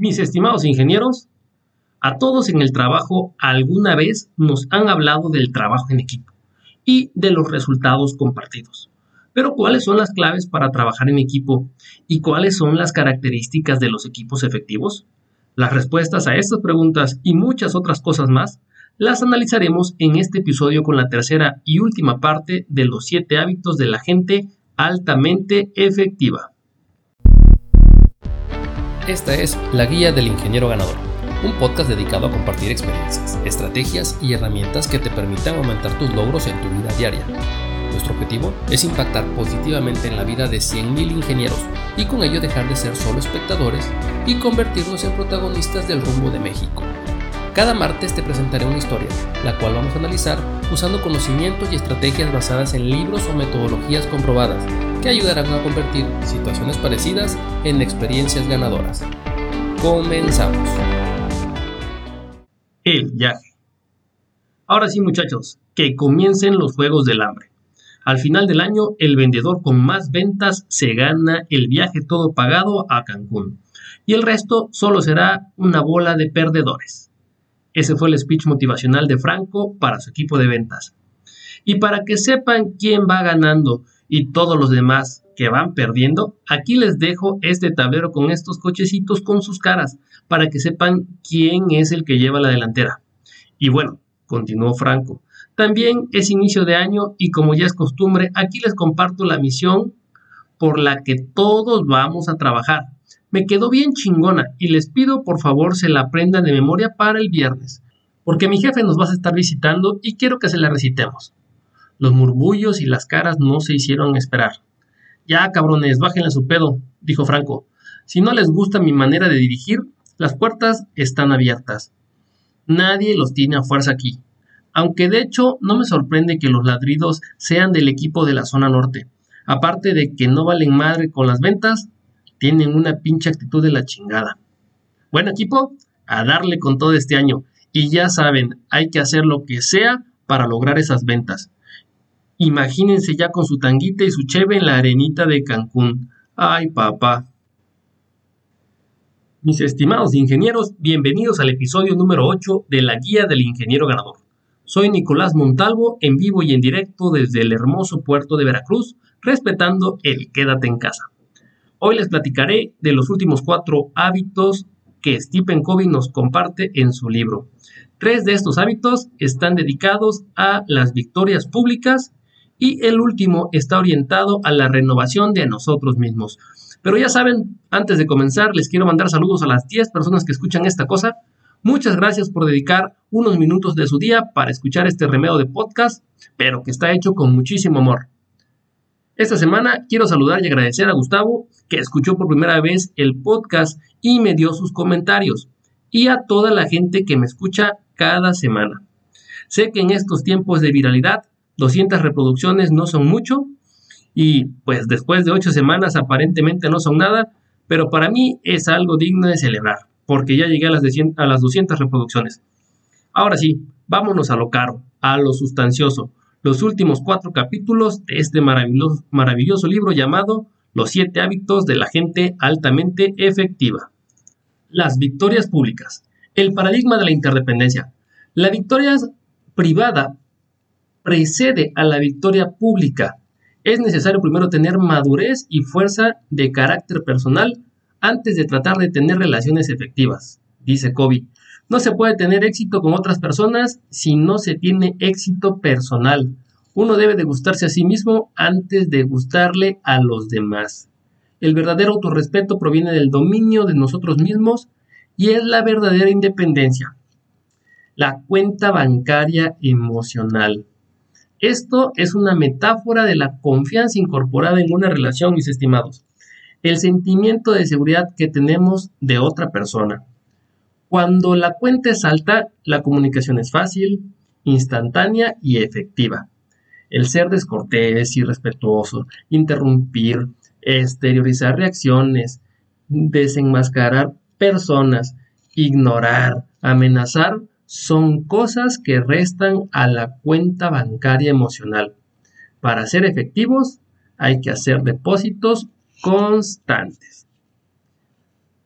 Mis estimados ingenieros, a todos en el trabajo alguna vez nos han hablado del trabajo en equipo y de los resultados compartidos. Pero ¿cuáles son las claves para trabajar en equipo y cuáles son las características de los equipos efectivos? Las respuestas a estas preguntas y muchas otras cosas más las analizaremos en este episodio con la tercera y última parte de los siete hábitos de la gente altamente efectiva. Esta es La Guía del Ingeniero Ganador, un podcast dedicado a compartir experiencias, estrategias y herramientas que te permitan aumentar tus logros en tu vida diaria. Nuestro objetivo es impactar positivamente en la vida de 100.000 ingenieros y con ello dejar de ser solo espectadores y convertirnos en protagonistas del rumbo de México. Cada martes te presentaré una historia, la cual vamos a analizar usando conocimientos y estrategias basadas en libros o metodologías comprobadas que ayudarán a convertir situaciones parecidas en experiencias ganadoras. Comenzamos. El viaje. Ahora sí muchachos, que comiencen los Juegos del Hambre. Al final del año, el vendedor con más ventas se gana el viaje todo pagado a Cancún. Y el resto solo será una bola de perdedores. Ese fue el speech motivacional de Franco para su equipo de ventas. Y para que sepan quién va ganando y todos los demás que van perdiendo, aquí les dejo este tablero con estos cochecitos con sus caras, para que sepan quién es el que lleva la delantera. Y bueno, continuó Franco. También es inicio de año y como ya es costumbre, aquí les comparto la misión por la que todos vamos a trabajar. Me quedó bien chingona y les pido por favor se la aprendan de memoria para el viernes, porque mi jefe nos va a estar visitando y quiero que se la recitemos. Los murmullos y las caras no se hicieron esperar. Ya, cabrones, bájenle su pedo, dijo Franco. Si no les gusta mi manera de dirigir, las puertas están abiertas. Nadie los tiene a fuerza aquí. Aunque de hecho no me sorprende que los ladridos sean del equipo de la zona norte. Aparte de que no valen madre con las ventas, tienen una pinche actitud de la chingada. Bueno equipo, a darle con todo este año. Y ya saben, hay que hacer lo que sea para lograr esas ventas. Imagínense ya con su tanguita y su cheve en la arenita de Cancún. Ay, papá. Mis estimados ingenieros, bienvenidos al episodio número 8 de la Guía del Ingeniero Ganador. Soy Nicolás Montalvo, en vivo y en directo desde el hermoso puerto de Veracruz, respetando el quédate en casa. Hoy les platicaré de los últimos cuatro hábitos que Stephen Covey nos comparte en su libro. Tres de estos hábitos están dedicados a las victorias públicas y el último está orientado a la renovación de nosotros mismos. Pero ya saben, antes de comenzar, les quiero mandar saludos a las 10 personas que escuchan esta cosa. Muchas gracias por dedicar unos minutos de su día para escuchar este remedio de podcast, pero que está hecho con muchísimo amor. Esta semana quiero saludar y agradecer a Gustavo, que escuchó por primera vez el podcast y me dio sus comentarios, y a toda la gente que me escucha cada semana. Sé que en estos tiempos de viralidad 200 reproducciones no son mucho y pues después de 8 semanas aparentemente no son nada, pero para mí es algo digno de celebrar, porque ya llegué a las, a las 200 reproducciones. Ahora sí, vámonos a lo caro, a lo sustancioso, los últimos cuatro capítulos de este maravilloso, libro llamado Los siete hábitos de la gente altamente efectiva. Las victorias públicas. El paradigma de la interdependencia. La victoria privada precede a la victoria pública. Es necesario primero tener madurez y fuerza de carácter personal antes de tratar de tener relaciones efectivas, dice Kobe. No se puede tener éxito con otras personas si no se tiene éxito personal. Uno debe de gustarse a sí mismo antes de gustarle a los demás. El verdadero autorrespeto proviene del dominio de nosotros mismos y es la verdadera independencia. La cuenta bancaria emocional. Esto es una metáfora de la confianza incorporada en una relación, mis estimados. El sentimiento de seguridad que tenemos de otra persona. Cuando la cuenta es alta, la comunicación es fácil, instantánea y efectiva. El ser descortés, irrespetuoso, interrumpir, exteriorizar reacciones, desenmascarar personas, ignorar, amenazar son cosas que restan a la cuenta bancaria emocional. Para ser efectivos hay que hacer depósitos constantes.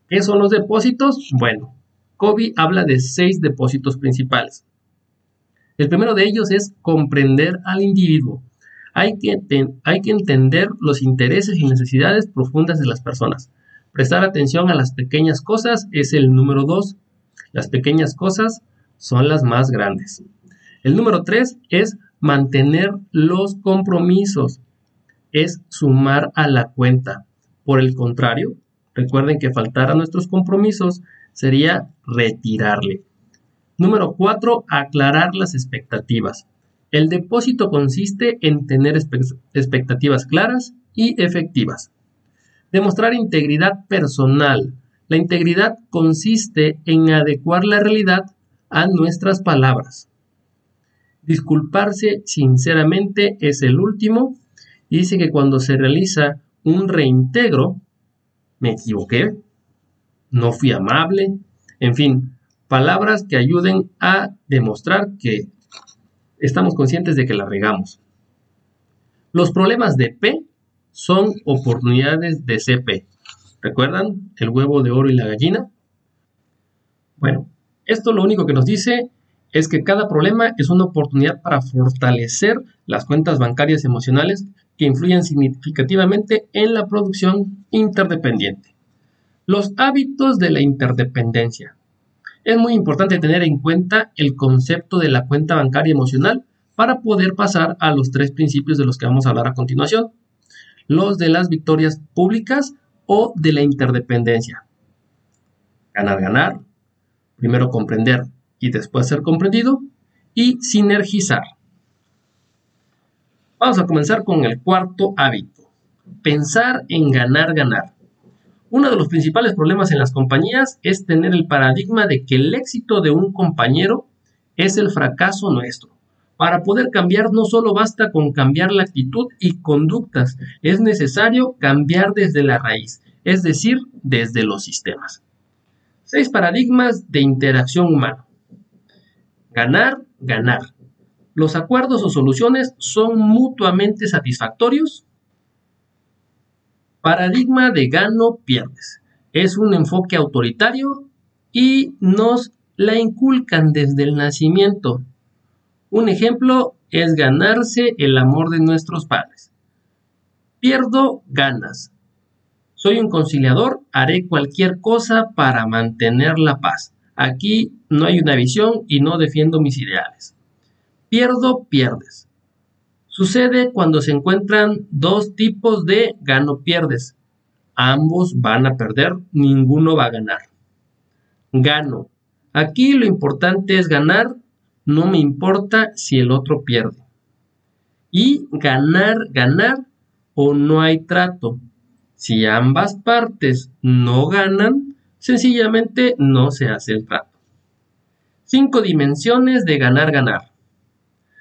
¿Qué son los depósitos? Bueno, Kobe habla de seis depósitos principales. El primero de ellos es comprender al individuo. Hay que, hay que entender los intereses y necesidades profundas de las personas. Prestar atención a las pequeñas cosas es el número dos. Las pequeñas cosas son las más grandes. El número tres es mantener los compromisos. Es sumar a la cuenta. Por el contrario, recuerden que faltar a nuestros compromisos sería retirarle. Número 4. Aclarar las expectativas. El depósito consiste en tener expectativas claras y efectivas. Demostrar integridad personal. La integridad consiste en adecuar la realidad a nuestras palabras. Disculparse sinceramente es el último dice que cuando se realiza un reintegro, me equivoqué, no fui amable, en fin, palabras que ayuden a demostrar que estamos conscientes de que la regamos. Los problemas de P son oportunidades de CP. ¿Recuerdan el huevo de oro y la gallina? Bueno, esto lo único que nos dice es que cada problema es una oportunidad para fortalecer las cuentas bancarias emocionales que influyen significativamente en la producción interdependiente. Los hábitos de la interdependencia. Es muy importante tener en cuenta el concepto de la cuenta bancaria emocional para poder pasar a los tres principios de los que vamos a hablar a continuación. Los de las victorias públicas o de la interdependencia. Ganar, ganar. Primero comprender y después ser comprendido. Y sinergizar. Vamos a comenzar con el cuarto hábito. Pensar en ganar, ganar. Uno de los principales problemas en las compañías es tener el paradigma de que el éxito de un compañero es el fracaso nuestro. Para poder cambiar no solo basta con cambiar la actitud y conductas, es necesario cambiar desde la raíz, es decir, desde los sistemas. Seis paradigmas de interacción humana. Ganar, ganar. Los acuerdos o soluciones son mutuamente satisfactorios Paradigma de gano-pierdes. Es un enfoque autoritario y nos la inculcan desde el nacimiento. Un ejemplo es ganarse el amor de nuestros padres. Pierdo ganas. Soy un conciliador, haré cualquier cosa para mantener la paz. Aquí no hay una visión y no defiendo mis ideales. Pierdo, pierdes. Sucede cuando se encuentran dos tipos de gano-pierdes. Ambos van a perder, ninguno va a ganar. Gano. Aquí lo importante es ganar, no me importa si el otro pierde. Y ganar, ganar o no hay trato. Si ambas partes no ganan, sencillamente no se hace el trato. Cinco dimensiones de ganar, ganar.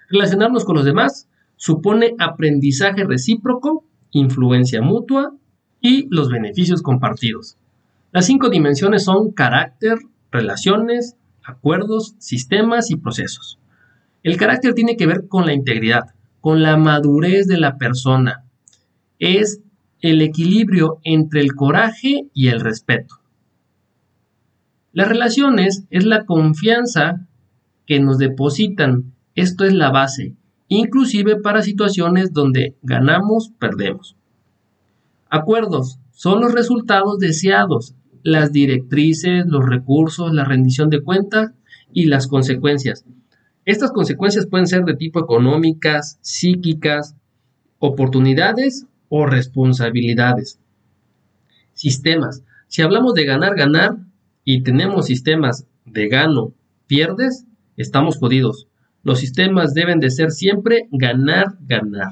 Relacionarnos con los demás, supone aprendizaje recíproco, influencia mutua y los beneficios compartidos. Las cinco dimensiones son carácter, relaciones, acuerdos, sistemas y procesos. El carácter tiene que ver con la integridad, con la madurez de la persona. Es el equilibrio entre el coraje y el respeto. Las relaciones es la confianza que nos depositan. Esto es la base inclusive para situaciones donde ganamos, perdemos. Acuerdos son los resultados deseados, las directrices, los recursos, la rendición de cuentas y las consecuencias. Estas consecuencias pueden ser de tipo económicas, psíquicas, oportunidades o responsabilidades. Sistemas. Si hablamos de ganar, ganar y tenemos sistemas de gano, pierdes, estamos jodidos. Los sistemas deben de ser siempre ganar, ganar.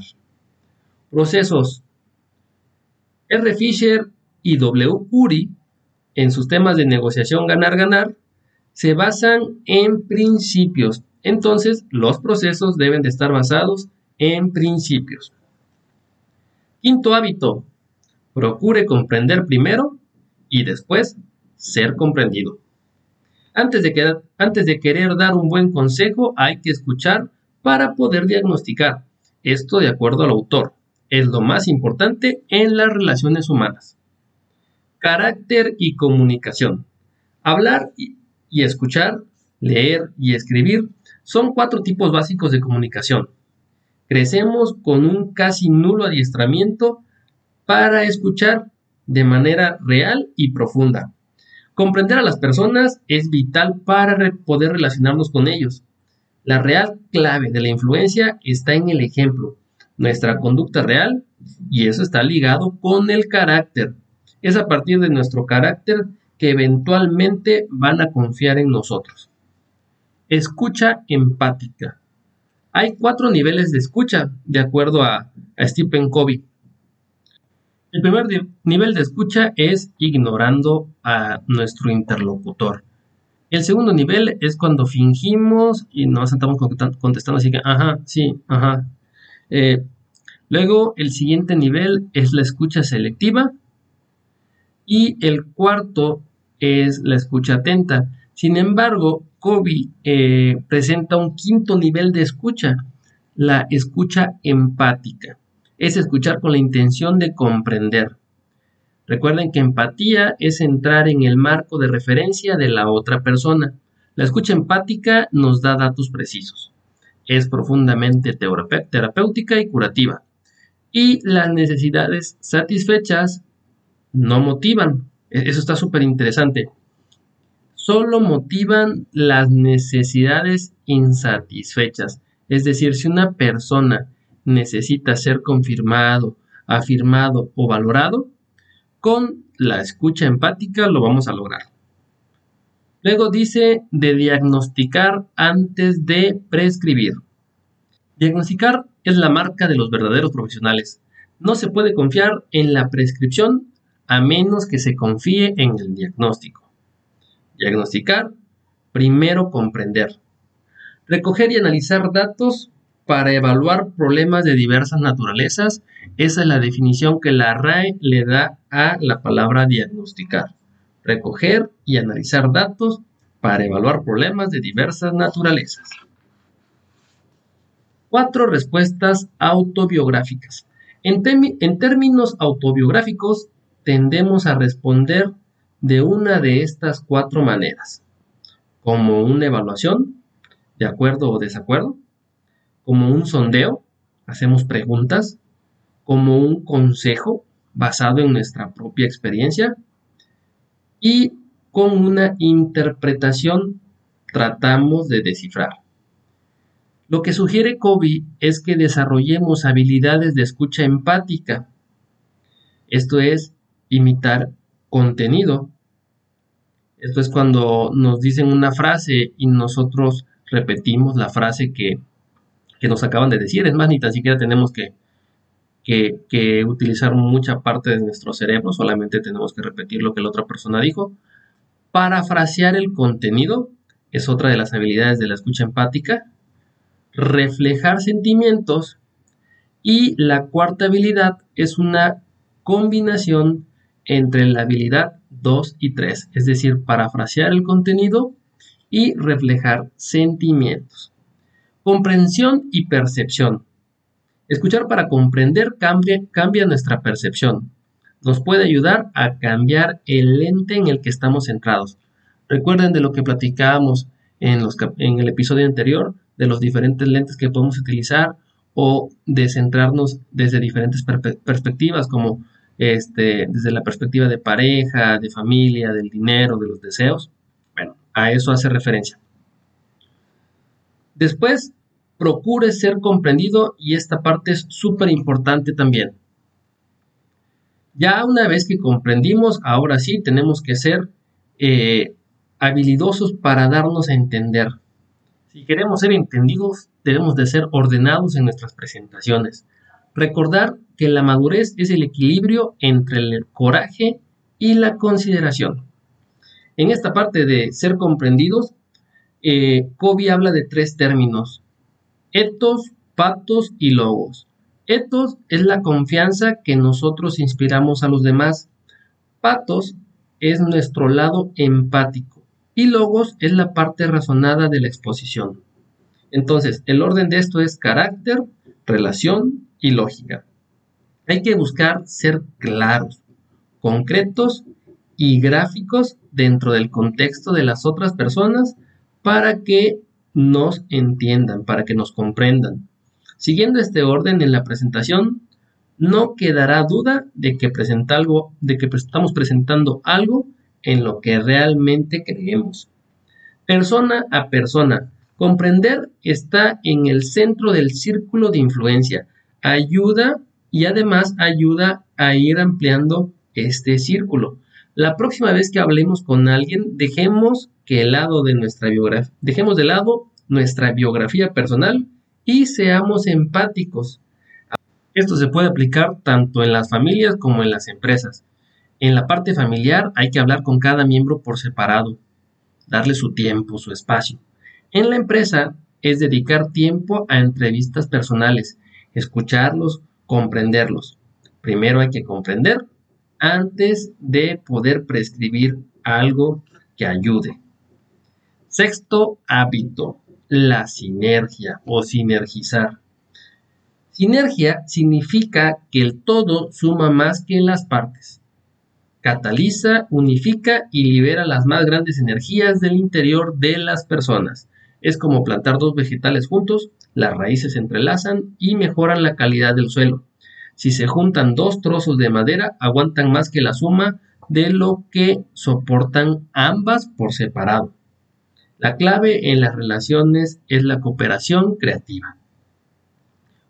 Procesos. R. Fisher y W. Uri, en sus temas de negociación ganar, ganar, se basan en principios. Entonces, los procesos deben de estar basados en principios. Quinto hábito. Procure comprender primero y después ser comprendido. Antes de, querer dar un buen consejo, hay que escuchar para poder diagnosticar. Esto de acuerdo al autor. Es lo más importante en las relaciones humanas. Carácter y comunicación. Hablar y escuchar, leer y escribir son cuatro tipos básicos de comunicación. Crecemos con un casi nulo adiestramiento para escuchar de manera real y profunda. Comprender a las personas es vital para poder relacionarnos con ellos. La real clave de la influencia está en el ejemplo, nuestra conducta real, y eso está ligado con el carácter. Es a partir de nuestro carácter que eventualmente van a confiar en nosotros. Escucha empática. Hay cuatro niveles de escucha, de acuerdo a, Stephen Covey. El primer nivel de escucha es ignorando a nuestro interlocutor. El segundo nivel es cuando fingimos y nos estamos contestando así que, ajá, sí, ajá. Eh, luego, el siguiente nivel es la escucha selectiva. Y el cuarto es la escucha atenta. Sin embargo, Kobe eh, presenta un quinto nivel de escucha, la escucha empática. Es escuchar con la intención de comprender. Recuerden que empatía es entrar en el marco de referencia de la otra persona. La escucha empática nos da datos precisos. Es profundamente terapéutica y curativa. Y las necesidades satisfechas no motivan. E-, eso está súper interesante solo motivan las necesidades insatisfechas. Es decir, si una persona necesita ser confirmado, afirmado o valorado, con la escucha empática lo vamos a lograr. Luego dice de diagnosticar antes de prescribir. Diagnosticar es la marca de los verdaderos profesionales. No se puede confiar en la prescripción a menos que se confíe en el diagnóstico. Diagnosticar, primero comprender. Recoger y analizar datos para evaluar problemas de diversas naturalezas. Esa es la definición que la RAE le da a la palabra diagnosticar. Recoger y analizar datos para evaluar problemas de diversas naturalezas. Cuatro respuestas autobiográficas. En, en, términos autobiográficos, tendemos a responder de una de estas cuatro maneras, como una evaluación, de acuerdo o desacuerdo, como un sondeo, hacemos preguntas, como un consejo basado en nuestra propia experiencia y con una interpretación tratamos de descifrar. Lo que sugiere Kobe es que desarrollemos habilidades de escucha empática. Esto es imitar contenido. Esto es cuando nos dicen una frase y nosotros repetimos la frase que, nos acaban de decir. Es más, ni tan siquiera tenemos que, que, utilizar mucha parte de nuestro cerebro, solamente tenemos que repetir lo que la otra persona dijo. Parafrasear el contenido es otra de las habilidades de la escucha empática. Reflejar sentimientos. Y la cuarta habilidad es una combinación entre la habilidad 2 y 3, es decir, parafrasear el contenido y reflejar sentimientos. Comprensión y percepción. Escuchar para comprender cambia, cambia nuestra percepción. Nos puede ayudar a cambiar el lente en el que estamos centrados. Recuerden de lo que platicábamos en, los, en el episodio anterior, de los diferentes lentes que podemos utilizar o de centrarnos desde diferentes perspectivas como este, desde la perspectiva de pareja, de familia, del dinero, de los deseos. Bueno, a eso hace referencia. Después, procure ser comprendido y esta parte es súper importante también. Ya una vez que comprendimos, ahora sí tenemos que ser eh, habilidosos para darnos a entender. Si queremos ser entendidos, debemos de ser ordenados en nuestras presentaciones. Recordar que la madurez es el equilibrio entre el coraje y la consideración. En esta parte de ser comprendidos, eh, Kobe habla de tres términos, etos, patos y logos. Etos es la confianza que nosotros inspiramos a los demás. Patos es nuestro lado empático. Y logos es la parte razonada de la exposición. Entonces, el orden de esto es carácter, relación y lógica. Hay que buscar ser claros, concretos y gráficos dentro del contexto de las otras personas para que nos entiendan, para que nos comprendan. Siguiendo este orden en la presentación, no quedará duda de que, presenta algo, de que estamos presentando algo en lo que realmente creemos. Persona a persona, comprender está en el centro del círculo de influencia. Ayuda y además ayuda a ir ampliando este círculo. La próxima vez que hablemos con alguien, dejemos que el lado de nuestra biografía, dejemos de lado nuestra biografía personal y seamos empáticos. Esto se puede aplicar tanto en las familias como en las empresas. En la parte familiar hay que hablar con cada miembro por separado, darle su tiempo, su espacio. En la empresa es dedicar tiempo a entrevistas personales, escucharlos, comprenderlos. Primero hay que comprender antes de poder prescribir algo que ayude. Sexto hábito, la sinergia o sinergizar. Sinergia significa que el todo suma más que las partes. Cataliza, unifica y libera las más grandes energías del interior de las personas. Es como plantar dos vegetales juntos, las raíces se entrelazan y mejoran la calidad del suelo. Si se juntan dos trozos de madera, aguantan más que la suma de lo que soportan ambas por separado. La clave en las relaciones es la cooperación creativa.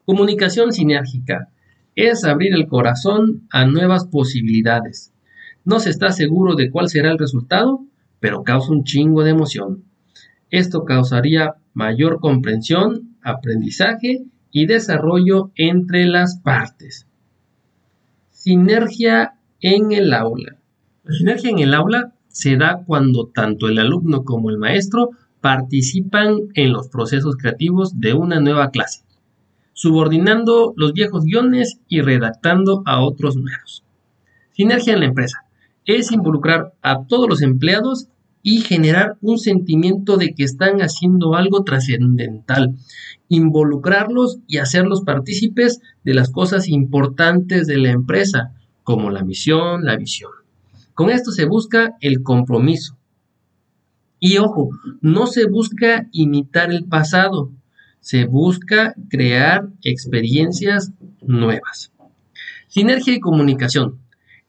Comunicación sinérgica es abrir el corazón a nuevas posibilidades. No se está seguro de cuál será el resultado, pero causa un chingo de emoción. Esto causaría mayor comprensión, aprendizaje y desarrollo entre las partes. Sinergia en el aula. La sinergia en el aula se da cuando tanto el alumno como el maestro participan en los procesos creativos de una nueva clase, subordinando los viejos guiones y redactando a otros nuevos. Sinergia en la empresa es involucrar a todos los empleados y generar un sentimiento de que están haciendo algo trascendental, involucrarlos y hacerlos partícipes de las cosas importantes de la empresa, como la misión, la visión. Con esto se busca el compromiso. Y ojo, no se busca imitar el pasado, se busca crear experiencias nuevas. Sinergia y comunicación.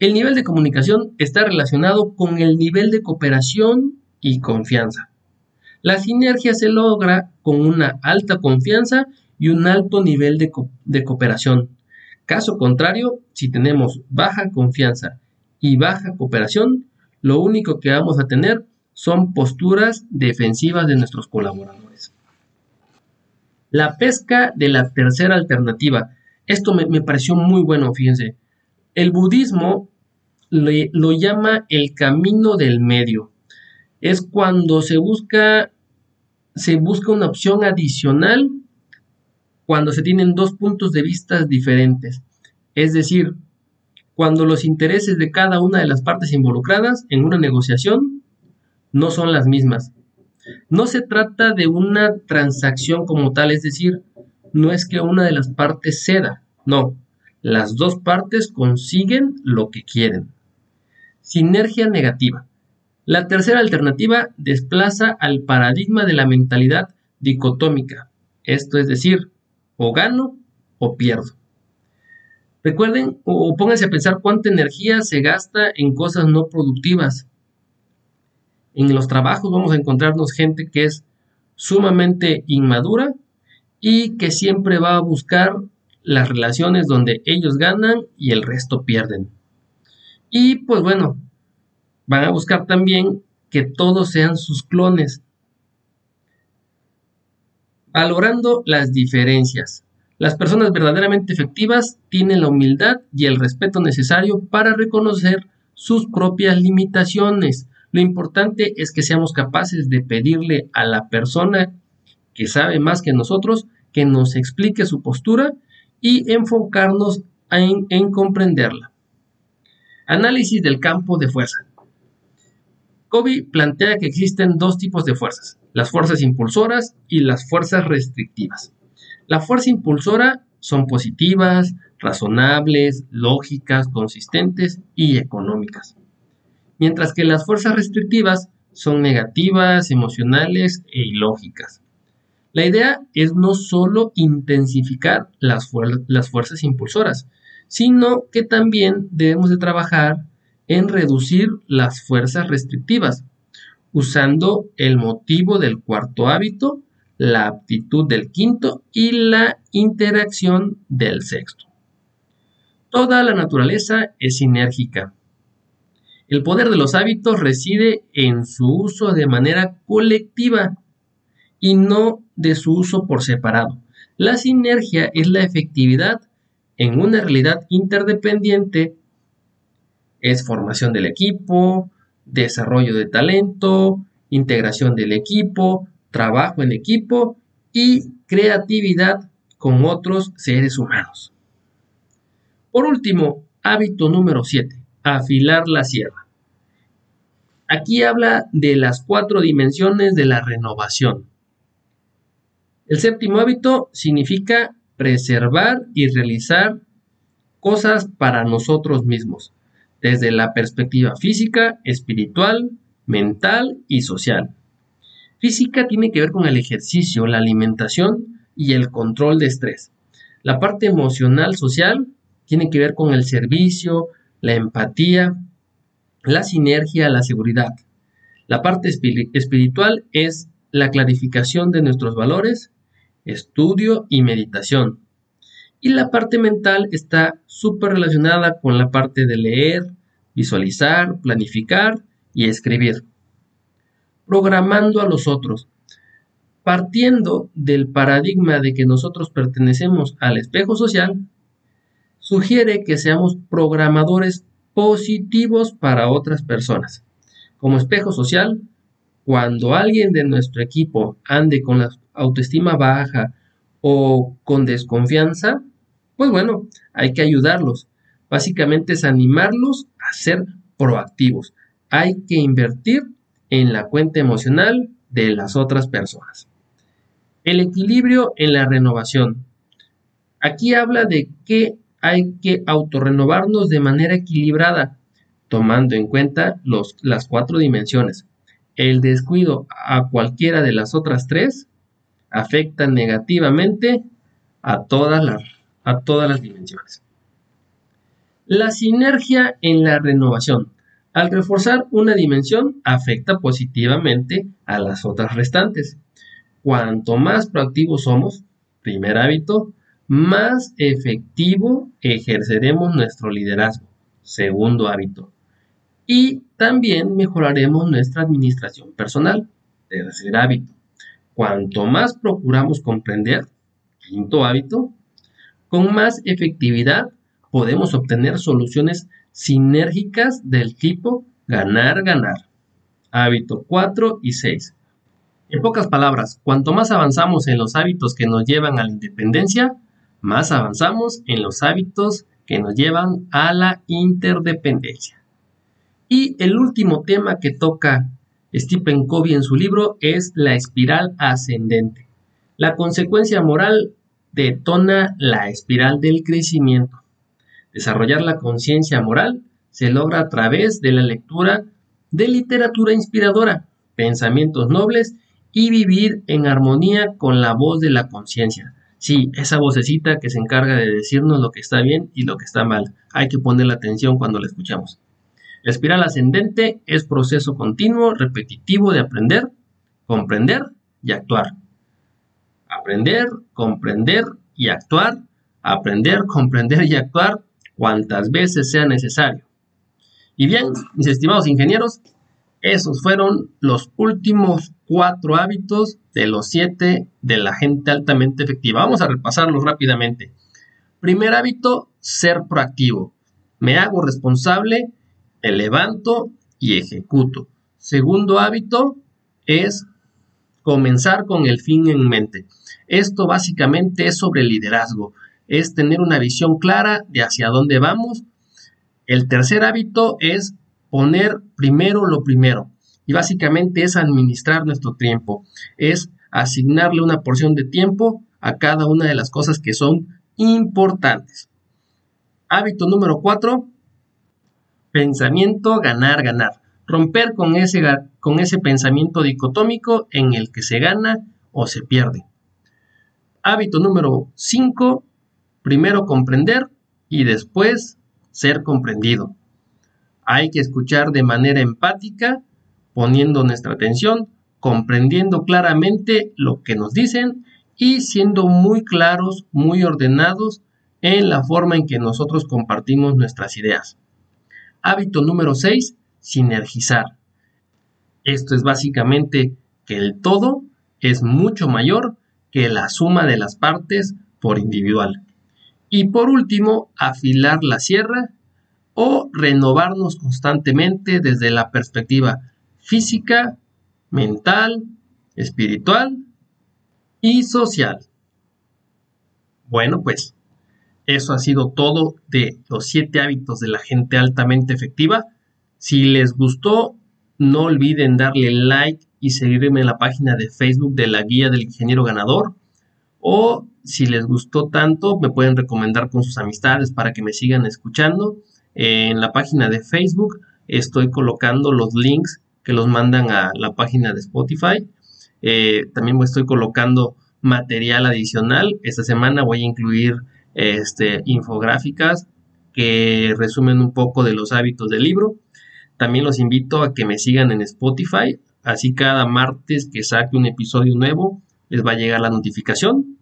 El nivel de comunicación está relacionado con el nivel de cooperación y confianza. La sinergia se logra con una alta confianza y un alto nivel de, cooperación. Caso contrario, si tenemos baja confianza y baja cooperación, lo único que vamos a tener son posturas defensivas de nuestros colaboradores. La pesca de la tercera alternativa. Esto me, me pareció muy bueno, fíjense. El budismo lo llama el camino del medio. Es cuando se busca, se busca una opción adicional cuando se tienen dos puntos de vista diferentes. Es decir, cuando los intereses de cada una de las partes involucradas en una negociación no son las mismas. No se trata de una transacción como tal, es decir, no es que una de las partes ceda, no, las dos partes consiguen lo que quieren. Sinergia negativa. La tercera alternativa desplaza al paradigma de la mentalidad dicotómica, esto es decir, o gano o pierdo. Recuerden o pónganse a pensar cuánta energía se gasta en cosas no productivas. En los trabajos vamos a encontrarnos gente que es sumamente inmadura y que siempre va a buscar las relaciones donde ellos ganan y el resto pierden. Y pues bueno, van a buscar también que todos sean sus clones, valorando las diferencias. Las personas verdaderamente efectivas tienen la humildad y el respeto necesario para reconocer sus propias limitaciones. Lo importante es que seamos capaces de pedirle a la persona que sabe más que nosotros que nos explique su postura y enfocarnos en, en comprenderla. Análisis del campo de fuerza. Kobe plantea que existen dos tipos de fuerzas, las fuerzas impulsoras y las fuerzas restrictivas. La fuerza impulsora son positivas, razonables, lógicas, consistentes y económicas. mientras que las fuerzas restrictivas son negativas, emocionales e ilógicas. La idea es no solo intensificar las, las fuerzas impulsoras, sino que también debemos de trabajar en reducir las fuerzas restrictivas, usando el motivo del cuarto hábito, la aptitud del quinto y la interacción del sexto. Toda la naturaleza es sinérgica. El poder de los hábitos reside en su uso de manera colectiva y no de su uso por separado. La sinergia es la efectividad en una realidad interdependiente. Es formación del equipo, desarrollo de talento, integración del equipo, trabajo en equipo y creatividad con otros seres humanos. Por último, hábito número 7, afilar la sierra. Aquí habla de las cuatro dimensiones de la renovación. El séptimo hábito significa preservar y realizar cosas para nosotros mismos, desde la perspectiva física, espiritual, mental y social. Física tiene que ver con el ejercicio, la alimentación y el control de estrés. La parte emocional social tiene que ver con el servicio, la empatía, la sinergia, la seguridad. La parte espiritual es la clarificación de nuestros valores, estudio y meditación. Y la parte mental está súper relacionada con la parte de leer, visualizar, planificar y escribir programando a los otros. Partiendo del paradigma de que nosotros pertenecemos al espejo social, sugiere que seamos programadores positivos para otras personas. Como espejo social, cuando alguien de nuestro equipo ande con la autoestima baja o con desconfianza, pues bueno, hay que ayudarlos. Básicamente es animarlos a ser proactivos. Hay que invertir en la cuenta emocional de las otras personas. El equilibrio en la renovación. Aquí habla de que hay que autorrenovarnos de manera equilibrada, tomando en cuenta los, las cuatro dimensiones. El descuido a cualquiera de las otras tres afecta negativamente a todas las, a todas las dimensiones. La sinergia en la renovación. Al reforzar una dimensión, afecta positivamente a las otras restantes. Cuanto más proactivos somos, primer hábito, más efectivo ejerceremos nuestro liderazgo. Segundo hábito. Y también mejoraremos nuestra administración personal. Tercer hábito. Cuanto más procuramos comprender, quinto hábito, con más efectividad podemos obtener soluciones sinérgicas del tipo ganar-ganar. Hábito 4 y 6. En pocas palabras, cuanto más avanzamos en los hábitos que nos llevan a la independencia, más avanzamos en los hábitos que nos llevan a la interdependencia. Y el último tema que toca Stephen Covey en su libro es la espiral ascendente. La consecuencia moral detona la espiral del crecimiento. Desarrollar la conciencia moral se logra a través de la lectura de literatura inspiradora, pensamientos nobles y vivir en armonía con la voz de la conciencia. Sí, esa vocecita que se encarga de decirnos lo que está bien y lo que está mal. Hay que ponerle atención cuando la escuchamos. La espiral ascendente es proceso continuo, repetitivo de aprender, comprender y actuar. Aprender, comprender y actuar. Aprender, comprender y actuar cuantas veces sea necesario. Y bien, mis estimados ingenieros, esos fueron los últimos cuatro hábitos de los siete de la gente altamente efectiva. Vamos a repasarlos rápidamente. Primer hábito, ser proactivo. Me hago responsable, me levanto y ejecuto. Segundo hábito es comenzar con el fin en mente. Esto básicamente es sobre liderazgo es tener una visión clara de hacia dónde vamos. El tercer hábito es poner primero lo primero. Y básicamente es administrar nuestro tiempo. Es asignarle una porción de tiempo a cada una de las cosas que son importantes. Hábito número cuatro. Pensamiento ganar, ganar. romper con ese, con ese pensamiento dicotómico en el que se gana o se pierde. Hábito número 5, primero comprender y después ser comprendido. Hay que escuchar de manera empática, poniendo nuestra atención, comprendiendo claramente lo que nos dicen y siendo muy claros, muy ordenados en la forma en que nosotros compartimos nuestras ideas. Hábito número 6, sinergizar. Esto es básicamente que el todo es mucho mayor que la suma de las partes por individual. Y por último, afilar la sierra o renovarnos constantemente desde la perspectiva física, mental, espiritual y social. Bueno, pues eso ha sido todo de los siete hábitos de la gente altamente efectiva. Si les gustó, no olviden darle like y seguirme en la página de Facebook de la guía del ingeniero ganador. O si les gustó tanto, me pueden recomendar con sus amistades para que me sigan escuchando. En la página de Facebook estoy colocando los links que los mandan a la página de Spotify. Eh, también estoy colocando material adicional. Esta semana voy a incluir este, infográficas que resumen un poco de los hábitos del libro. También los invito a que me sigan en Spotify. Así cada martes que saque un episodio nuevo les va a llegar la notificación.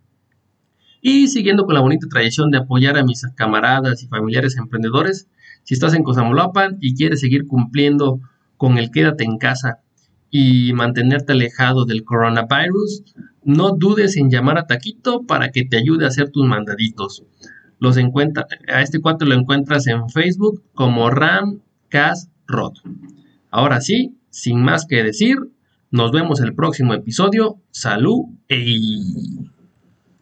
Y siguiendo con la bonita tradición de apoyar a mis camaradas y familiares emprendedores, si estás en Cosamolapan y quieres seguir cumpliendo con el quédate en casa y mantenerte alejado del coronavirus, no dudes en llamar a Taquito para que te ayude a hacer tus mandaditos. Los encuentra, a este cuatro lo encuentras en Facebook como Ram Cas Rod. Ahora sí, sin más que decir, nos vemos el próximo episodio. Salud y...